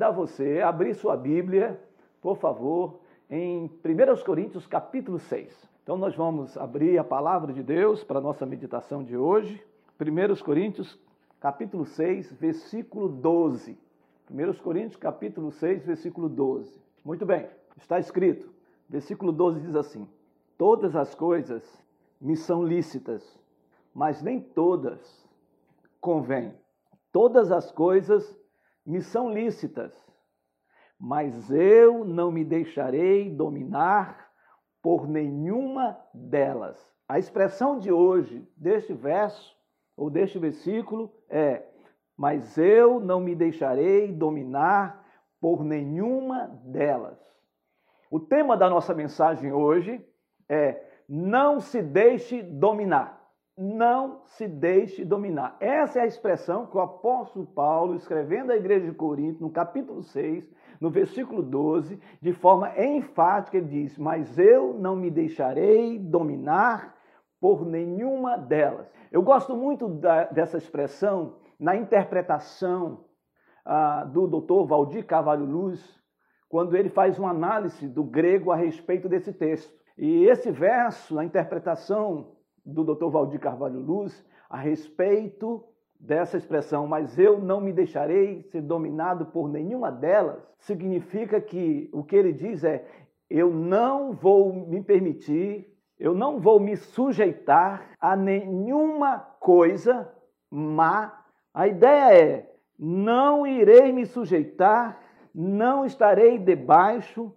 convidar você a abrir sua Bíblia, por favor, em 1 Coríntios capítulo 6. Então nós vamos abrir a palavra de Deus para a nossa meditação de hoje. 1 Coríntios capítulo 6, versículo 12. 1 Coríntios capítulo 6, versículo 12. Muito bem, está escrito. Versículo 12 diz assim: Todas as coisas me são lícitas, mas nem todas convêm. Todas as coisas me são lícitas, mas eu não me deixarei dominar por nenhuma delas. A expressão de hoje, deste verso, ou deste versículo, é: Mas eu não me deixarei dominar por nenhuma delas. O tema da nossa mensagem hoje é: Não se deixe dominar não se deixe dominar. Essa é a expressão que o apóstolo Paulo, escrevendo à igreja de Corinto, no capítulo 6, no versículo 12, de forma enfática, ele diz: Mas eu não me deixarei dominar por nenhuma delas. Eu gosto muito da, dessa expressão na interpretação ah, do doutor Valdir Carvalho Luz, quando ele faz uma análise do grego a respeito desse texto. E esse verso, a interpretação do Dr. Valdir Carvalho Luz a respeito dessa expressão, mas eu não me deixarei ser dominado por nenhuma delas, significa que o que ele diz é: eu não vou me permitir, eu não vou me sujeitar a nenhuma coisa má. A ideia é: não irei me sujeitar, não estarei debaixo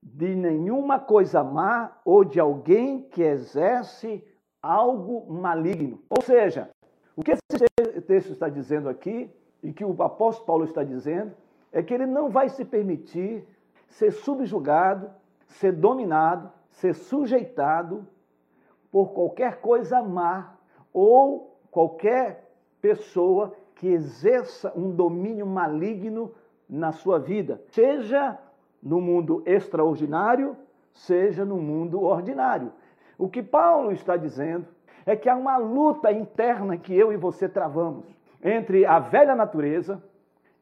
de nenhuma coisa má ou de alguém que exerce algo maligno. Ou seja, o que esse texto está dizendo aqui, e que o apóstolo Paulo está dizendo, é que ele não vai se permitir ser subjugado, ser dominado, ser sujeitado por qualquer coisa má ou qualquer pessoa que exerça um domínio maligno na sua vida, seja no mundo extraordinário, seja no mundo ordinário. O que Paulo está dizendo é que há uma luta interna que eu e você travamos entre a velha natureza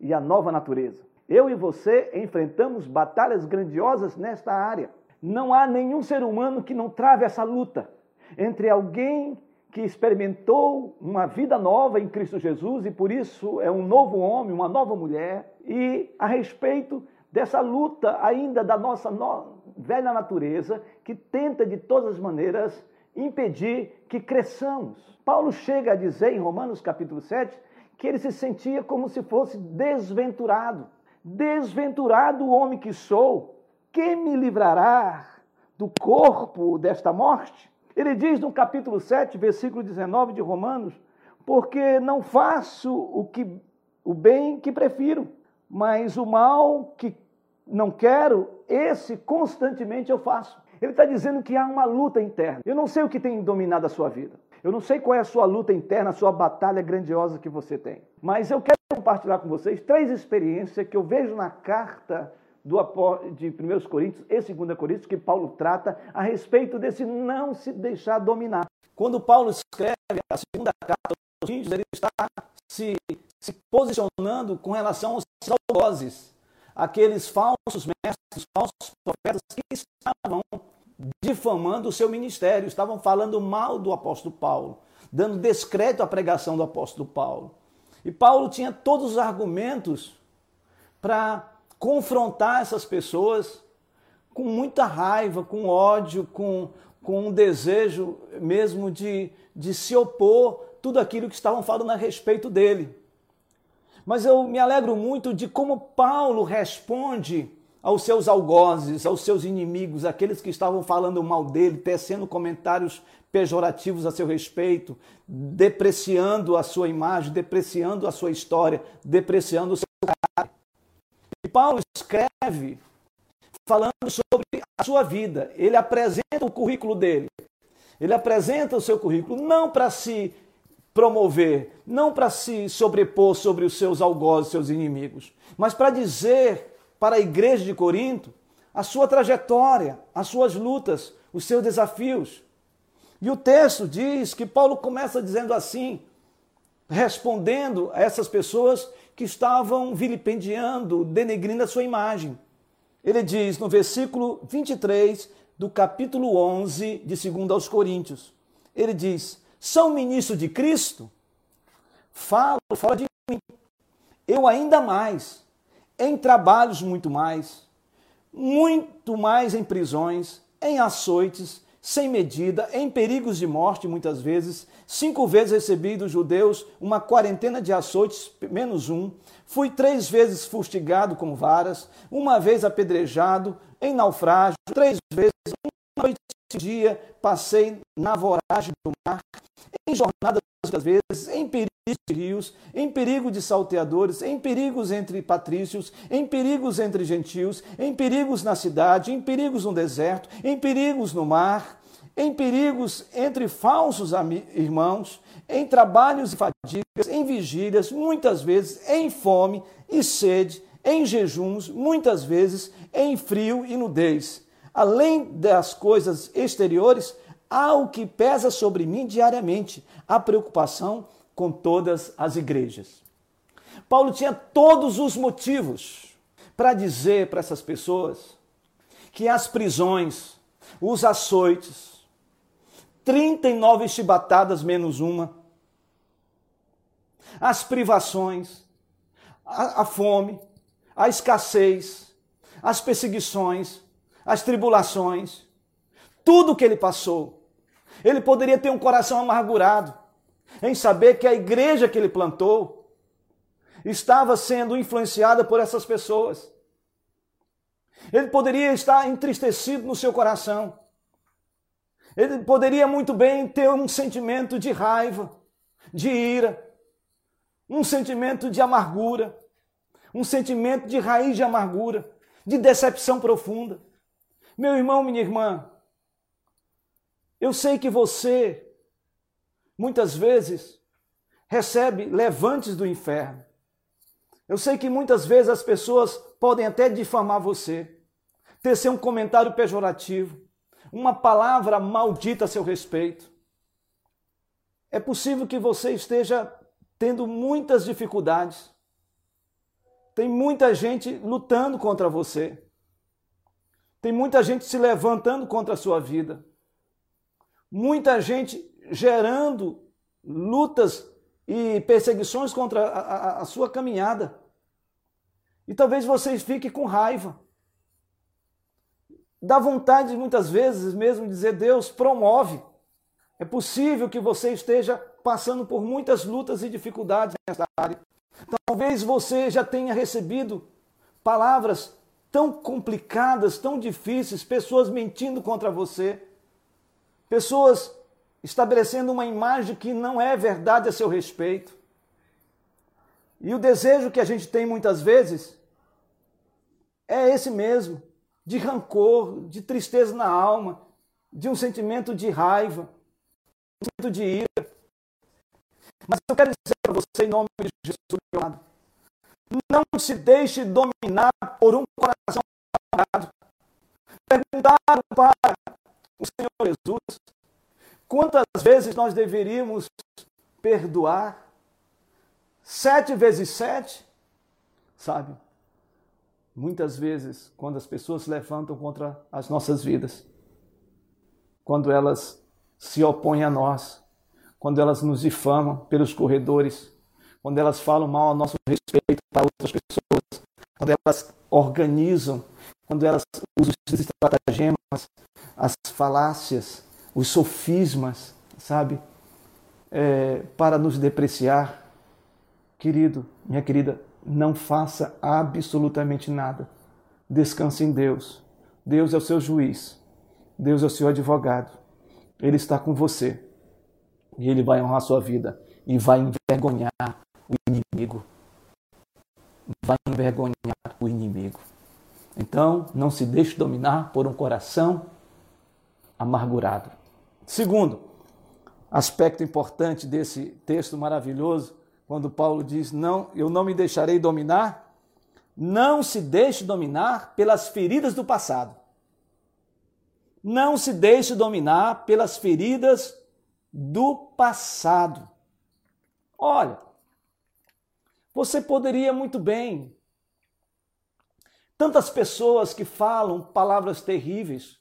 e a nova natureza. Eu e você enfrentamos batalhas grandiosas nesta área. Não há nenhum ser humano que não trave essa luta entre alguém que experimentou uma vida nova em Cristo Jesus e por isso é um novo homem, uma nova mulher, e a respeito dessa luta ainda da nossa no velha natureza que tenta de todas as maneiras impedir que cresçamos. Paulo chega a dizer em Romanos capítulo 7 que ele se sentia como se fosse desventurado. Desventurado o homem que sou, quem me livrará do corpo desta morte? Ele diz no capítulo 7, versículo 19 de Romanos, porque não faço o que o bem que prefiro, mas o mal que não quero, esse constantemente eu faço. Ele está dizendo que há uma luta interna. Eu não sei o que tem dominado a sua vida. Eu não sei qual é a sua luta interna, a sua batalha grandiosa que você tem. Mas eu quero compartilhar com vocês três experiências que eu vejo na carta do, de 1 Coríntios e 2 Coríntios que Paulo trata a respeito desse não se deixar dominar. Quando Paulo escreve a segunda carta aos Coríntios, ele está se, se posicionando com relação aos algozes aqueles falsos mestres, falsos profetas que estavam difamando o seu ministério, estavam falando mal do apóstolo Paulo, dando descrédito à pregação do apóstolo Paulo. E Paulo tinha todos os argumentos para confrontar essas pessoas com muita raiva, com ódio, com, com um desejo mesmo de, de se opor tudo aquilo que estavam falando a respeito dele. Mas eu me alegro muito de como Paulo responde aos seus algozes, aos seus inimigos, aqueles que estavam falando mal dele, tecendo comentários pejorativos a seu respeito, depreciando a sua imagem, depreciando a sua história, depreciando o seu caráter. E Paulo escreve falando sobre a sua vida. Ele apresenta o currículo dele. Ele apresenta o seu currículo não para se promover, não para se sobrepor sobre os seus algozes, seus inimigos, mas para dizer para a igreja de Corinto a sua trajetória, as suas lutas, os seus desafios. E o texto diz que Paulo começa dizendo assim, respondendo a essas pessoas que estavam vilipendiando, denegrindo a sua imagem. Ele diz no versículo 23 do capítulo 11 de 2 aos Coríntios. Ele diz: São ministro de Cristo? Falo fora de mim. Eu ainda mais, em trabalhos muito mais, muito mais em prisões, em açoites, sem medida, em perigos de morte muitas vezes. Cinco vezes recebi dos judeus uma quarentena de açoites, menos um. Fui três vezes fustigado com varas, uma vez apedrejado, em naufrágio, três vezes, dia passei na voragem do mar, em jornadas muitas vezes, em perigos de rios, em perigo de salteadores, em perigos entre patrícios, em perigos entre gentios, em perigos na cidade, em perigos no deserto, em perigos no mar, em perigos entre falsos irmãos, em trabalhos e fadigas, em vigílias, muitas vezes em fome e sede, em jejuns, muitas vezes em frio e nudez. Além das coisas exteriores, há o que pesa sobre mim diariamente, a preocupação com todas as igrejas. Paulo tinha todos os motivos para dizer para essas pessoas que as prisões, os açoites, 39 chibatadas menos uma, as privações, a, a fome, a escassez, as perseguições, as tribulações, tudo que ele passou, ele poderia ter um coração amargurado em saber que a igreja que ele plantou estava sendo influenciada por essas pessoas. Ele poderia estar entristecido no seu coração. Ele poderia muito bem ter um sentimento de raiva, de ira, um sentimento de amargura, um sentimento de raiz de amargura, de decepção profunda. Meu irmão, minha irmã, eu sei que você, muitas vezes, recebe levantes do inferno. Eu sei que muitas vezes as pessoas podem até difamar você, tecer um comentário pejorativo, uma palavra maldita a seu respeito. É possível que você esteja tendo muitas dificuldades. Tem muita gente lutando contra você. Tem muita gente se levantando contra a sua vida muita gente gerando lutas e perseguições contra a, a, a sua caminhada. E talvez vocês fiquem com raiva. Dá vontade muitas vezes mesmo de dizer: Deus, promove. É possível que você esteja passando por muitas lutas e dificuldades nessa área. Talvez você já tenha recebido palavras tão complicadas, tão difíceis, pessoas mentindo contra você pessoas estabelecendo uma imagem que não é verdade a seu respeito. E o desejo que a gente tem muitas vezes é esse mesmo, de rancor, de tristeza na alma, de um sentimento de raiva, um sentimento de ira. Mas eu quero dizer para você, em nome de Jesus, não se deixe dominar por um coração apagado. Perguntaram para o Senhor Jesus, quantas vezes nós deveríamos perdoar? Sete vezes sete? Sabe? Muitas vezes, quando as pessoas se levantam contra as nossas vidas, quando elas se opõem a nós, quando elas nos difamam pelos corredores, quando elas falam mal a nosso respeito para outras pessoas, quando elas organizam, quando elas usam esses estratagemas as falácias, os sofismas, sabe? É, para nos depreciar. Querido, minha querida, não faça absolutamente nada. Descanse em Deus. Deus é o seu juiz. Deus é o seu advogado. Ele está com você. E ele vai honrar a sua vida. E vai envergonhar inimigo. Vai envergonhar o inimigo. Então, não se deixe dominar por um coração amargurado. Segundo, aspecto importante desse texto maravilhoso, quando Paulo diz: "Não, eu não me deixarei dominar", não se deixe dominar pelas feridas do passado. Não se deixe dominar pelas feridas do passado. Olha, você poderia muito bem. Tantas pessoas que falam palavras terríveis,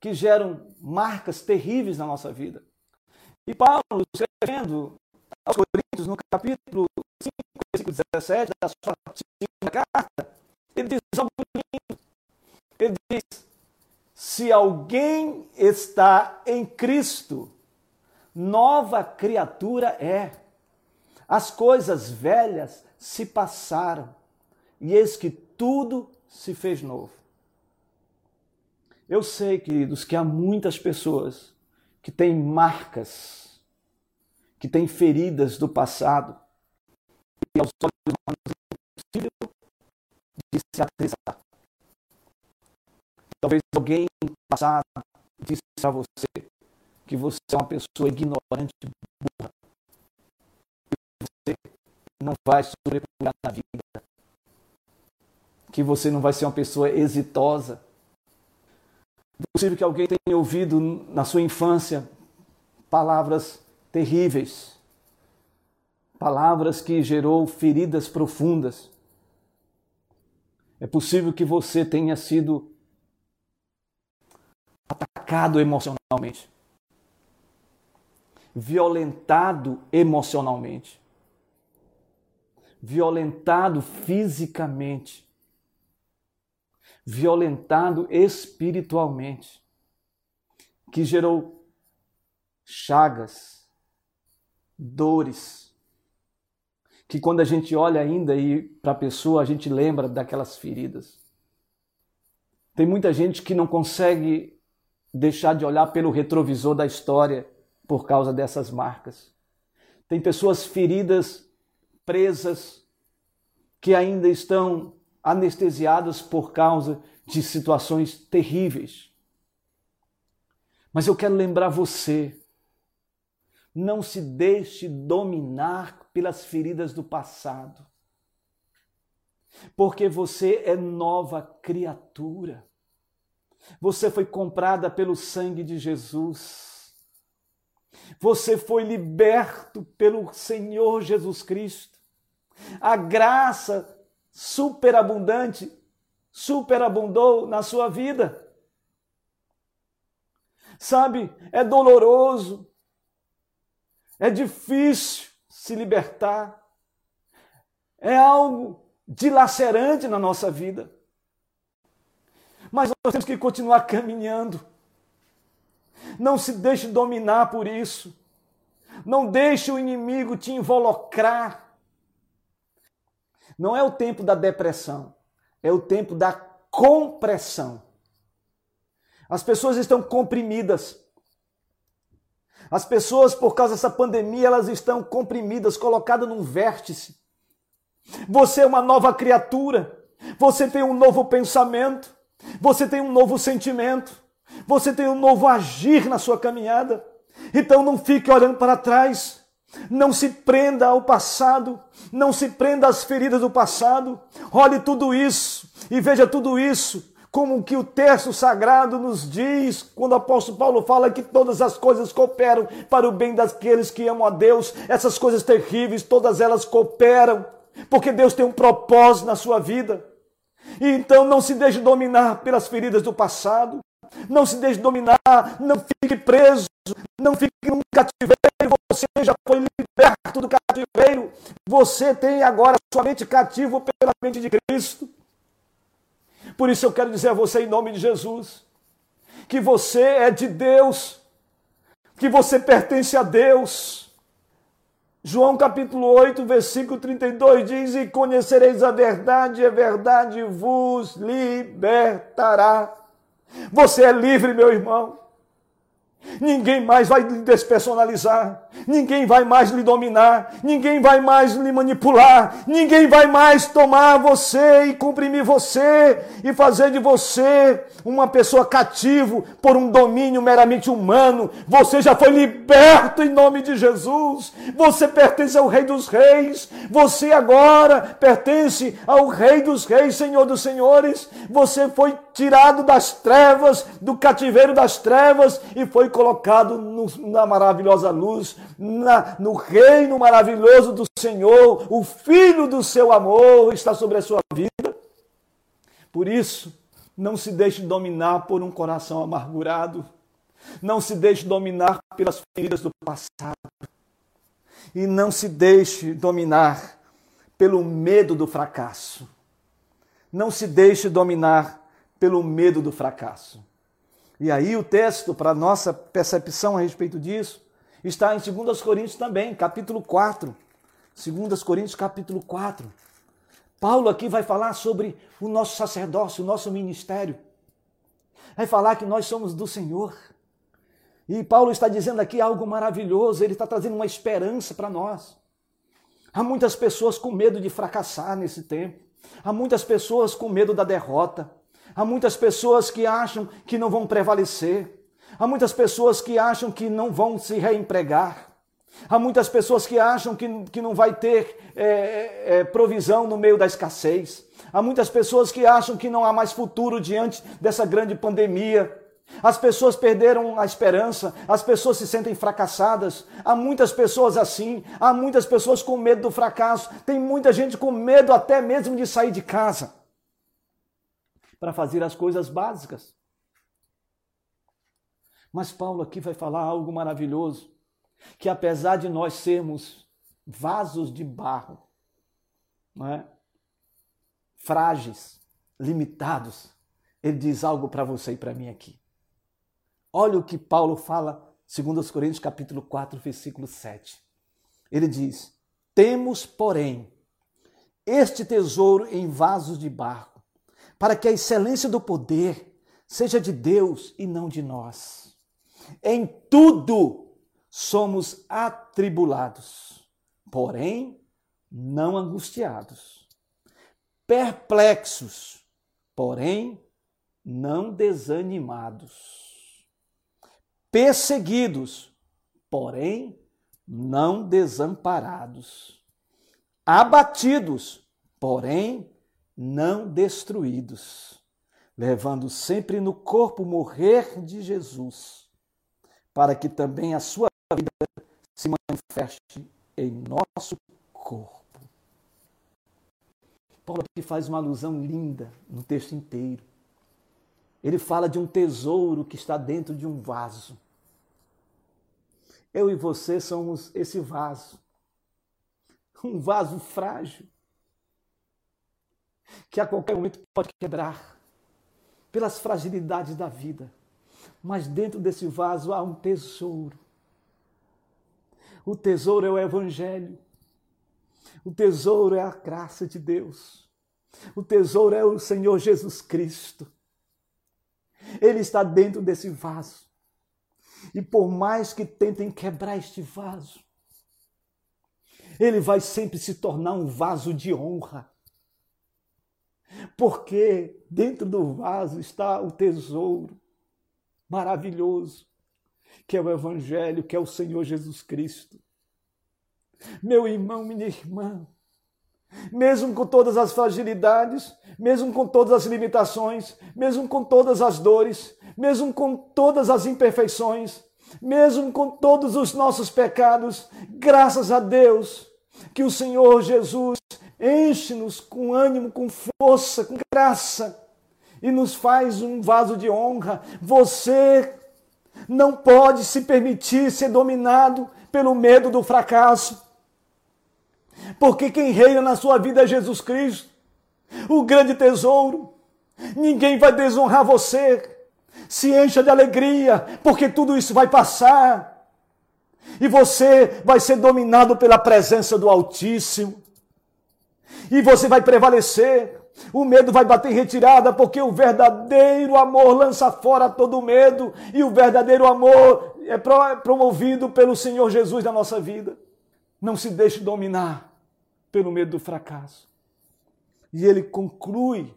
que geram marcas terríveis na nossa vida. E Paulo, escrevendo aos Coríntios, no capítulo 5, versículo 17 da sua segunda carta, ele diz algo lindo. Ele diz: se alguém está em Cristo, nova criatura é. As coisas velhas se passaram, e eis que tudo se fez novo. Eu sei, queridos, que há muitas pessoas que têm marcas, que têm feridas do passado, e aos olhos humanos é impossível de. Talvez alguém no passado disse a você que você é uma pessoa ignorante, burra, não vai sobrepujar na vida, que você não vai ser uma pessoa exitosa. É possível que alguém tenha ouvido na sua infância palavras terríveis, palavras que gerou feridas profundas. É possível que você tenha sido atacado emocionalmente, violentado emocionalmente, violentado fisicamente, violentado espiritualmente, que gerou chagas, dores, que quando a gente olha ainda para a pessoa, a gente lembra daquelas feridas. Tem muita gente que não consegue deixar de olhar pelo retrovisor da história por causa dessas marcas. Tem pessoas feridas, presas, que ainda estão anestesiadas por causa de situações terríveis. Mas eu quero lembrar você, não se deixe dominar pelas feridas do passado, porque você é nova criatura. Você foi comprada pelo sangue de Jesus. Você foi liberto pelo Senhor Jesus Cristo. A graça superabundante superabundou na sua vida. Sabe, é doloroso, é difícil se libertar, é algo dilacerante na nossa vida. Mas nós temos que continuar caminhando. Não se deixe dominar por isso. Não deixe o inimigo te involucrar. Não é o tempo da depressão, é o tempo da compressão. As pessoas estão comprimidas. As pessoas, por causa dessa pandemia, elas estão comprimidas, colocadas num vértice. Você é uma nova criatura. Você tem um novo pensamento. Você tem um novo sentimento, você tem um novo agir na sua caminhada. Então não fique olhando para trás, não se prenda ao passado, não se prenda às feridas do passado. Olhe tudo isso e veja tudo isso como que o texto sagrado nos diz, quando o apóstolo Paulo fala que todas as coisas cooperam para o bem daqueles que amam a Deus, essas coisas terríveis, todas elas cooperam, porque Deus tem um propósito na sua vida. Então não se deixe dominar pelas feridas do passado. Não se deixe dominar, não fique preso, não fique num cativeiro. Você já foi liberto do cativeiro. Você tem agora sua mente cativo pela mente de Cristo. Por isso eu quero dizer a você, em nome de Jesus, que você é de Deus, que você pertence a Deus João capítulo 8, versículo 32 diz: E conhecereis a verdade, e a verdade vos libertará. Você é livre, meu irmão. Ninguém mais vai lhe despersonalizar, ninguém vai mais lhe dominar, ninguém vai mais lhe manipular, ninguém vai mais tomar você e comprimir você e fazer de você uma pessoa cativo por um domínio meramente humano. Você já foi liberto em nome de Jesus. Você pertence ao Rei dos Reis. Você agora pertence ao Rei dos Reis, Senhor dos Senhores. Você foi tirado das trevas, do cativeiro das trevas e foi colocado no, na maravilhosa luz, na, no reino maravilhoso do Senhor, o Filho do seu amor está sobre a sua vida. Por isso, não se deixe dominar por um coração amargurado. Não se deixe dominar pelas feridas do passado. E não se deixe dominar pelo medo do fracasso. Não se deixe dominar pelo medo do fracasso. E aí o texto, para nossa percepção a respeito disso, está em 2 Coríntios também, capítulo 4. 2 Coríntios, capítulo 4. Paulo aqui vai falar sobre o nosso sacerdócio, o nosso ministério. Vai falar que nós somos do Senhor. E Paulo está dizendo aqui algo maravilhoso, ele está trazendo uma esperança para nós. Há muitas pessoas com medo de fracassar nesse tempo. Há muitas pessoas com medo da derrota. Há muitas pessoas que acham que não vão prevalecer. Há muitas pessoas que acham que não vão se reempregar. Há muitas pessoas que acham que, que não vai ter é, é, provisão no meio da escassez. Há muitas pessoas que acham que não há mais futuro diante dessa grande pandemia. As pessoas perderam a esperança, as pessoas se sentem fracassadas. Há muitas pessoas assim, há muitas pessoas com medo do fracasso, tem muita gente com medo até mesmo de sair de casa para fazer as coisas básicas. Mas Paulo aqui vai falar algo maravilhoso, que apesar de nós sermos vasos de barro, é? frágeis, limitados, ele diz algo para você e para mim aqui. Olha o que Paulo fala, segundo os Coríntios capítulo 4, versículo 7. Ele diz: "Temos, porém, este tesouro em vasos de barro, para que a excelência do poder seja de Deus e não de nós. Em tudo somos atribulados, porém não angustiados, perplexos, porém não desanimados, perseguidos, porém não desamparados, abatidos, porém não destruídos, levando sempre no corpo morrer de Jesus, para que também a sua vida se manifeste em nosso corpo. Paulo aqui faz uma alusão linda no texto inteiro. Ele fala de um tesouro que está dentro de um vaso. Eu e você somos esse vaso. Um vaso frágil que a qualquer momento pode quebrar pelas fragilidades da vida. Mas dentro desse vaso há um tesouro. O tesouro é o Evangelho. O tesouro é a graça de Deus. O tesouro é o Senhor Jesus Cristo. Ele está dentro desse vaso. E por mais que tentem quebrar este vaso, ele vai sempre se tornar um vaso de honra porque dentro do vaso está o tesouro maravilhoso, que é o Evangelho, que é o Senhor Jesus Cristo. Meu irmão, minha irmã, mesmo com todas as fragilidades, mesmo com todas as limitações, mesmo com todas as dores, mesmo com todas as imperfeições, mesmo com todos os nossos pecados, graças a Deus que o Senhor Jesus enche-nos com ânimo, com força, com graça e nos faz um vaso de honra. Você não pode se permitir ser dominado pelo medo do fracasso. Porque quem reina na sua vida é Jesus Cristo, o grande tesouro. Ninguém vai desonrar você. Se encha de alegria, porque tudo isso vai passar. E você vai ser dominado pela presença do Altíssimo e você vai prevalecer. O medo vai bater em retirada, porque o verdadeiro amor lança fora todo medo, e o verdadeiro amor é promovido pelo Senhor Jesus na nossa vida. Não se deixe dominar pelo medo do fracasso. E ele conclui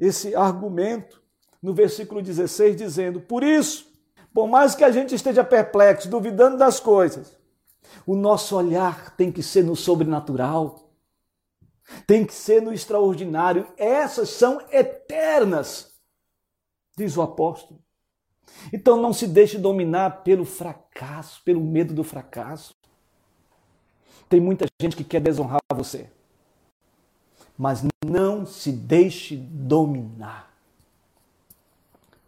esse argumento no versículo 16, dizendo: Por isso, por mais que a gente esteja perplexo, duvidando das coisas, o nosso olhar tem que ser no sobrenatural tem que ser no extraordinário. Essas são eternas, diz o apóstolo. Então não se deixe dominar pelo fracasso, pelo medo do fracasso. Tem muita gente que quer desonrar você. Mas não se deixe dominar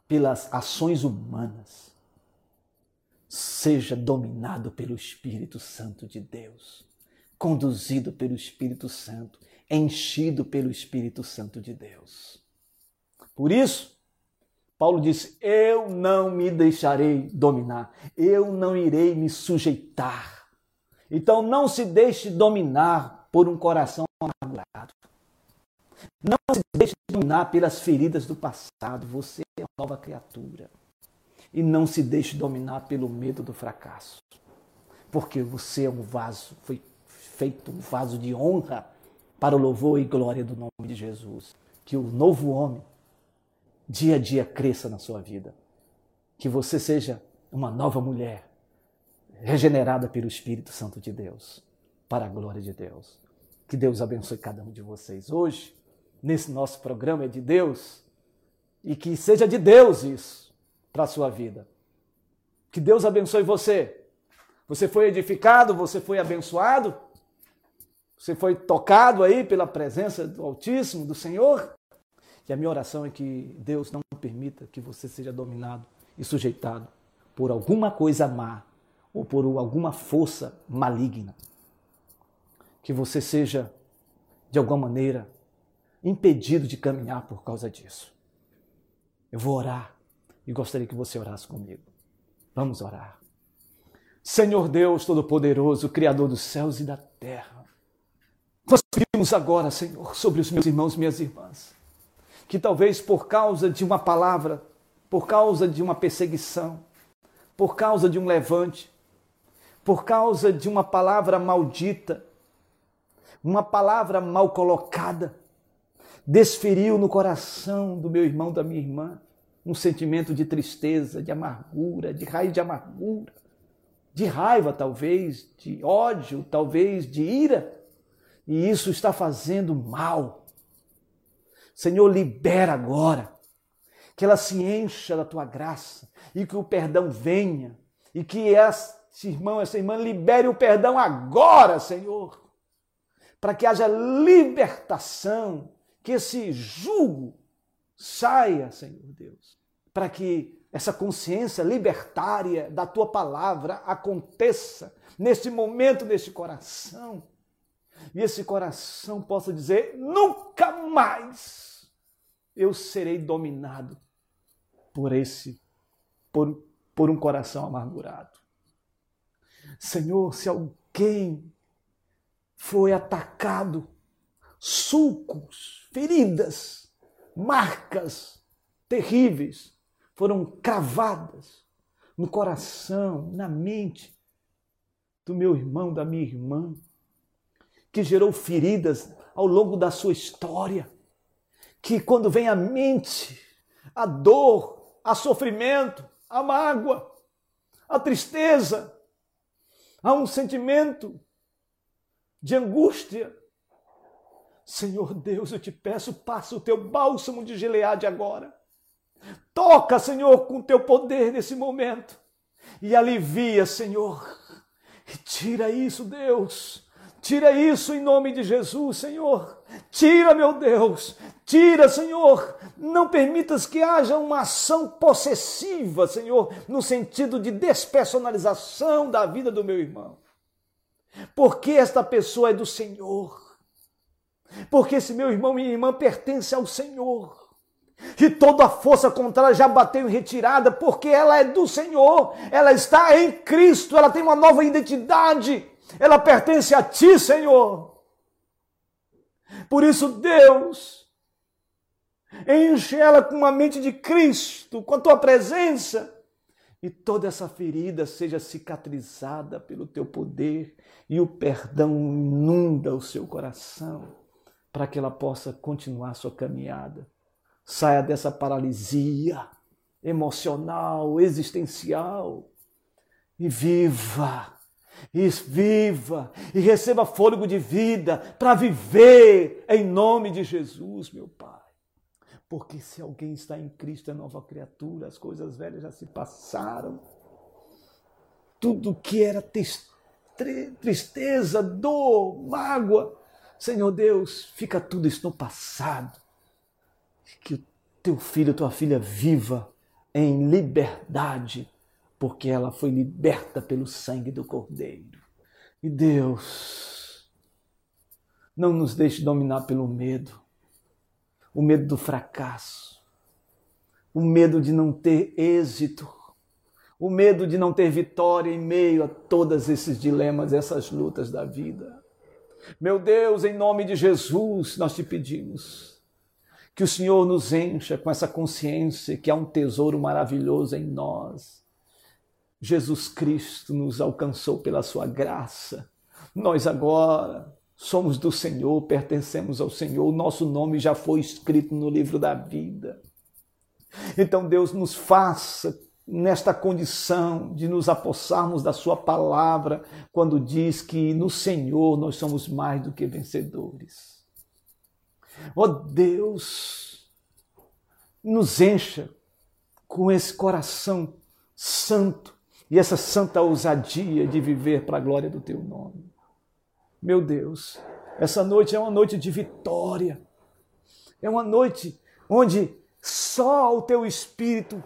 pelas ações humanas. Seja dominado pelo Espírito Santo de Deus, conduzido pelo Espírito Santo, enchido pelo Espírito Santo de Deus. Por isso, Paulo disse: Eu não me deixarei dominar, eu não irei me sujeitar. Então não se deixe dominar por um coração amargurado. Não se deixe dominar pelas feridas do passado. Você é uma nova criatura. E não se deixe dominar pelo medo do fracasso. Porque você é um vaso, foi feito um vaso de honra para o louvor e glória do nome de Jesus. Que o novo homem dia a dia cresça na sua vida. Que você seja uma nova mulher, regenerada pelo Espírito Santo de Deus, para a glória de Deus. Que Deus abençoe cada um de vocês. Hoje, nesse nosso programa é de Deus, e que seja de Deus isso para a sua vida. Que Deus abençoe você. Você foi edificado, você foi abençoado, você foi tocado aí pela presença do Altíssimo, do Senhor. E a minha oração é que Deus não permita que você seja dominado e sujeitado por alguma coisa má ou por alguma força maligna. Que você seja, de alguma maneira, impedido de caminhar por causa disso. Eu vou orar e gostaria que você orasse comigo. Vamos orar. Senhor Deus Todo-Poderoso, Criador dos céus e da terra, nós pedimos agora, Senhor, sobre os meus irmãos e minhas irmãs que talvez por causa de uma palavra, por causa de uma perseguição, por causa de um levante, por causa de uma palavra maldita, uma palavra mal colocada, desferiu no coração do meu irmão, da minha irmã, um sentimento de tristeza, de amargura, de raiz de amargura, de raiva talvez, de ódio, talvez de ira, e isso está fazendo mal Senhor, libera agora. Que ela se encha da tua graça e que o perdão venha e que esse irmão, essa irmã libere o perdão agora, Senhor. Para que haja libertação, que esse jugo saia, Senhor Deus. Para que essa consciência libertária da tua palavra aconteça neste momento, neste coração e esse coração possa dizer: nunca mais eu serei dominado por esse, por, por um coração amargurado. Senhor, se alguém foi atacado, sulcos, feridas, marcas terríveis foram cravadas no coração, na mente do meu irmão, da minha irmã que gerou feridas ao longo da sua história, que quando vem à mente a dor, a sofrimento, a mágoa, a tristeza, há um sentimento de angústia. Senhor Deus, eu te peço, passa o teu bálsamo de Gileade agora. Toca, Senhor, com teu poder nesse momento e alivia, Senhor. E tira isso, Deus Tira isso em nome de Jesus, Senhor. Tira, meu Deus. Tira, Senhor. Não permitas que haja uma ação possessiva, Senhor, no sentido de despersonalização da vida do meu irmão. Porque esta pessoa é do Senhor. Porque esse meu irmão e minha irmã pertence ao Senhor. E toda a força contrária já bateu em retirada, porque ela é do Senhor, ela está em Cristo, ela tem uma nova identidade ela pertence a ti, Senhor. Por isso, Deus, enche ela com uma mente de Cristo, com a tua presença, e toda essa ferida seja cicatrizada pelo teu poder e o perdão inunda o seu coração, para que ela possa continuar sua caminhada. Saia dessa paralisia emocional, existencial e viva e viva e receba fôlego de vida para viver em nome de Jesus, meu Pai. Porque se alguém está em Cristo é nova criatura, as coisas velhas já se passaram. Tudo que era tristeza, dor, mágoa, Senhor Deus, fica tudo isso no passado. Que o teu filho, tua filha viva em liberdade, porque ela foi liberta pelo sangue do Cordeiro. E Deus, não nos deixe dominar pelo medo, o medo do fracasso, o medo de não ter êxito, o medo de não ter vitória em meio a todos esses dilemas, essas lutas da vida. Meu Deus, em nome de Jesus, nós te pedimos que o Senhor nos encha com essa consciência que há um tesouro maravilhoso em nós. Jesus Cristo nos alcançou pela sua graça. Nós agora somos do Senhor, pertencemos ao Senhor, o nosso nome já foi escrito no livro da vida. Então, Deus nos faça nesta condição de nos apossarmos da Sua palavra, quando diz que no Senhor nós somos mais do que vencedores. Ó oh Deus, nos encha com esse coração santo e essa santa ousadia de viver para a glória do Teu nome. Meu Deus, essa noite é uma noite de vitória, é uma noite onde só o Teu Espírito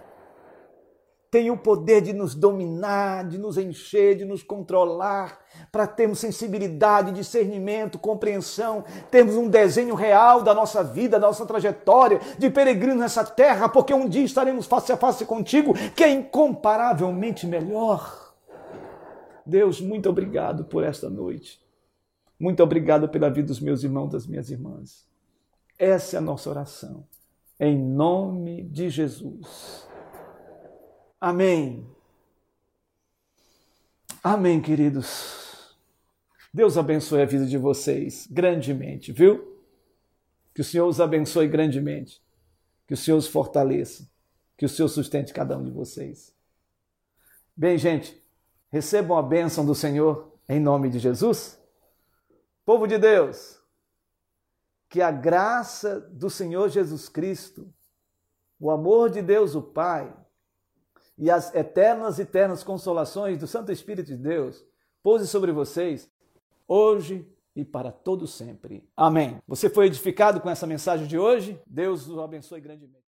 tem o poder de nos dominar, de nos encher, de nos controlar, para termos sensibilidade, discernimento, compreensão, termos um desenho real da nossa vida, da nossa trajetória de peregrino nessa terra, porque um dia estaremos face a face contigo, que é incomparavelmente melhor. Deus, muito obrigado por esta noite. Muito obrigado pela vida dos meus irmãos, das minhas irmãs. Essa é a nossa oração. Em nome de Jesus. Amém. Amém, queridos. Deus abençoe a vida de vocês grandemente, viu? Que o Senhor os abençoe grandemente. Que o Senhor os fortaleça. Que o Senhor sustente cada um de vocês. Bem, gente, recebam a bênção do Senhor em nome de Jesus. Povo de Deus, que a graça do Senhor Jesus Cristo, o amor de Deus, o Pai, e as eternas e eternas consolações do Santo Espírito de Deus pouse sobre vocês hoje e para todo sempre. Amém. Você foi edificado com essa mensagem de hoje? Deus o abençoe grandemente.